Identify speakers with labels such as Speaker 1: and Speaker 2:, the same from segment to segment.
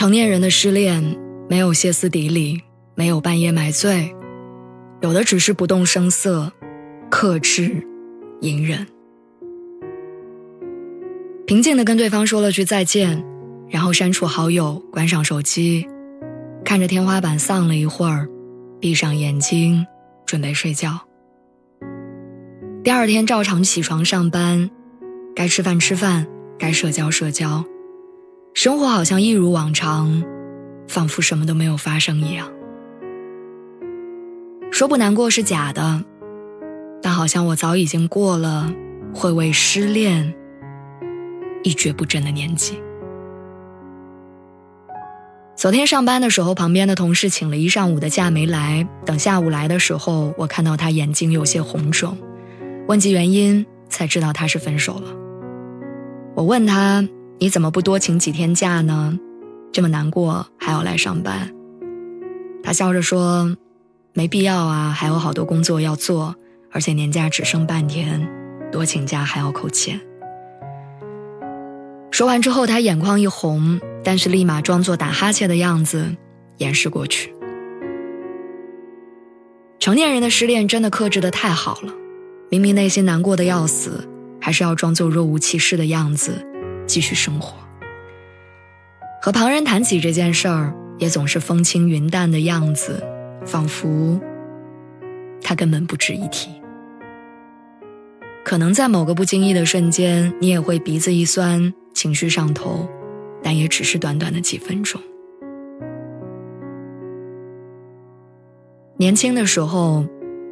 Speaker 1: 成年人的失恋，没有歇斯底里，没有半夜买醉，有的只是不动声色，克制，隐忍，平静的跟对方说了句再见，然后删除好友，关上手机，看着天花板丧了一会儿，闭上眼睛，准备睡觉。第二天照常起床上班，该吃饭吃饭，该社交社交。生活好像一如往常，仿佛什么都没有发生一样。说不难过是假的，但好像我早已经过了会为失恋一蹶不振的年纪。昨天上班的时候，旁边的同事请了一上午的假没来，等下午来的时候，我看到他眼睛有些红肿，问及原因，才知道他是分手了。我问他。你怎么不多请几天假呢？这么难过还要来上班？他笑着说：“没必要啊，还有好多工作要做，而且年假只剩半天，多请假还要扣钱。”说完之后，他眼眶一红，但是立马装作打哈欠的样子掩饰过去。成年人的失恋真的克制的太好了，明明内心难过的要死，还是要装作若无其事的样子。继续生活，和旁人谈起这件事儿，也总是风轻云淡的样子，仿佛他根本不值一提。可能在某个不经意的瞬间，你也会鼻子一酸，情绪上头，但也只是短短的几分钟。年轻的时候，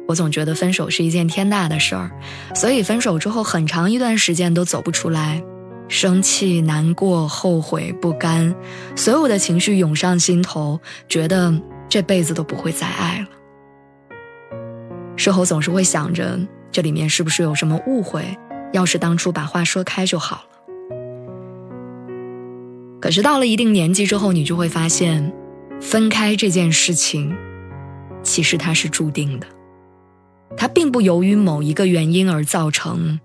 Speaker 1: 我总觉得分手是一件天大的事儿，所以分手之后很长一段时间都走不出来。生气、难过、后悔、不甘，所有的情绪涌上心头，觉得这辈子都不会再爱了。事后总是会想着，这里面是不是有什么误会？要是当初把话说开就好了。可是到了一定年纪之后，你就会发现，分开这件事情，其实它是注定的，它并不由于某一个原因而造成。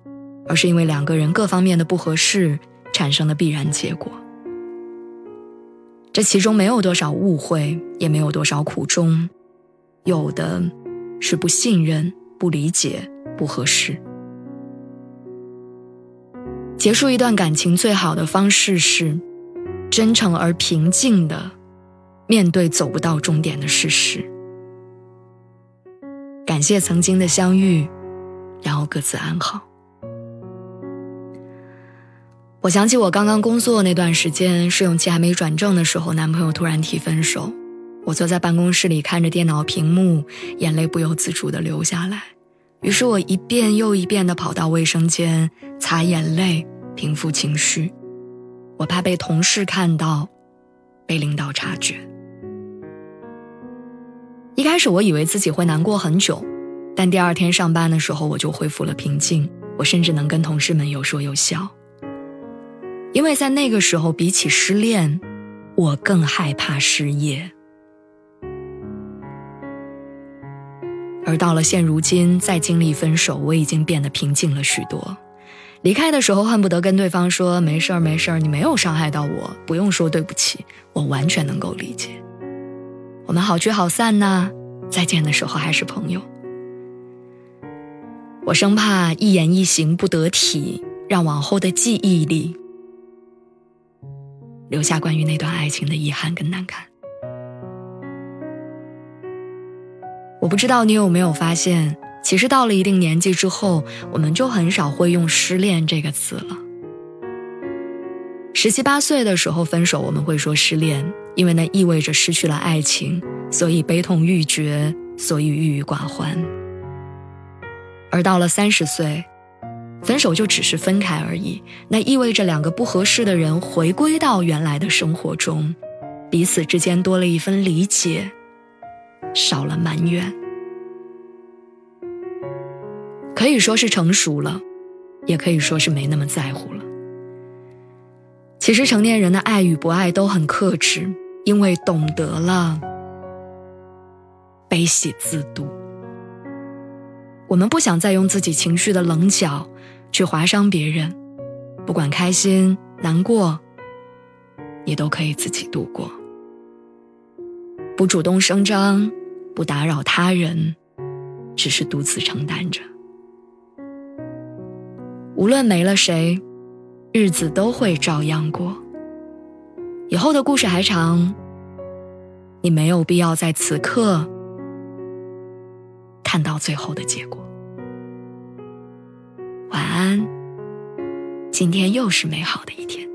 Speaker 1: 而是因为两个人各方面的不合适产生的必然结果。这其中没有多少误会，也没有多少苦衷，有的是不信任、不理解、不合适。结束一段感情最好的方式是真诚而平静的面对走不到终点的事实，感谢曾经的相遇，然后各自安好。我想起我刚刚工作那段时间，试用期还没转正的时候，男朋友突然提分手。我坐在办公室里看着电脑屏幕，眼泪不由自主地流下来。于是我一遍又一遍地跑到卫生间擦眼泪，平复情绪。我怕被同事看到，被领导察觉。一开始我以为自己会难过很久，但第二天上班的时候我就恢复了平静。我甚至能跟同事们有说有笑。因为在那个时候，比起失恋，我更害怕失业。而到了现如今，再经历分手，我已经变得平静了许多。离开的时候，恨不得跟对方说：“没事儿，没事儿，你没有伤害到我，不用说对不起。”我完全能够理解。我们好聚好散呐，再见的时候还是朋友。我生怕一言一行不得体，让往后的记忆里。留下关于那段爱情的遗憾跟难堪。我不知道你有没有发现，其实到了一定年纪之后，我们就很少会用“失恋”这个词了。十七八岁的时候分手，我们会说失恋，因为那意味着失去了爱情，所以悲痛欲绝，所以郁郁寡欢。而到了三十岁，分手就只是分开而已，那意味着两个不合适的人回归到原来的生活中，彼此之间多了一份理解，少了埋怨。可以说是成熟了，也可以说是没那么在乎了。其实成年人的爱与不爱都很克制，因为懂得了悲喜自度。我们不想再用自己情绪的棱角去划伤别人，不管开心难过，也都可以自己度过。不主动声张，不打扰他人，只是独自承担着。无论没了谁，日子都会照样过。以后的故事还长，你没有必要在此刻看到最后的结果。晚安，今天又是美好的一天。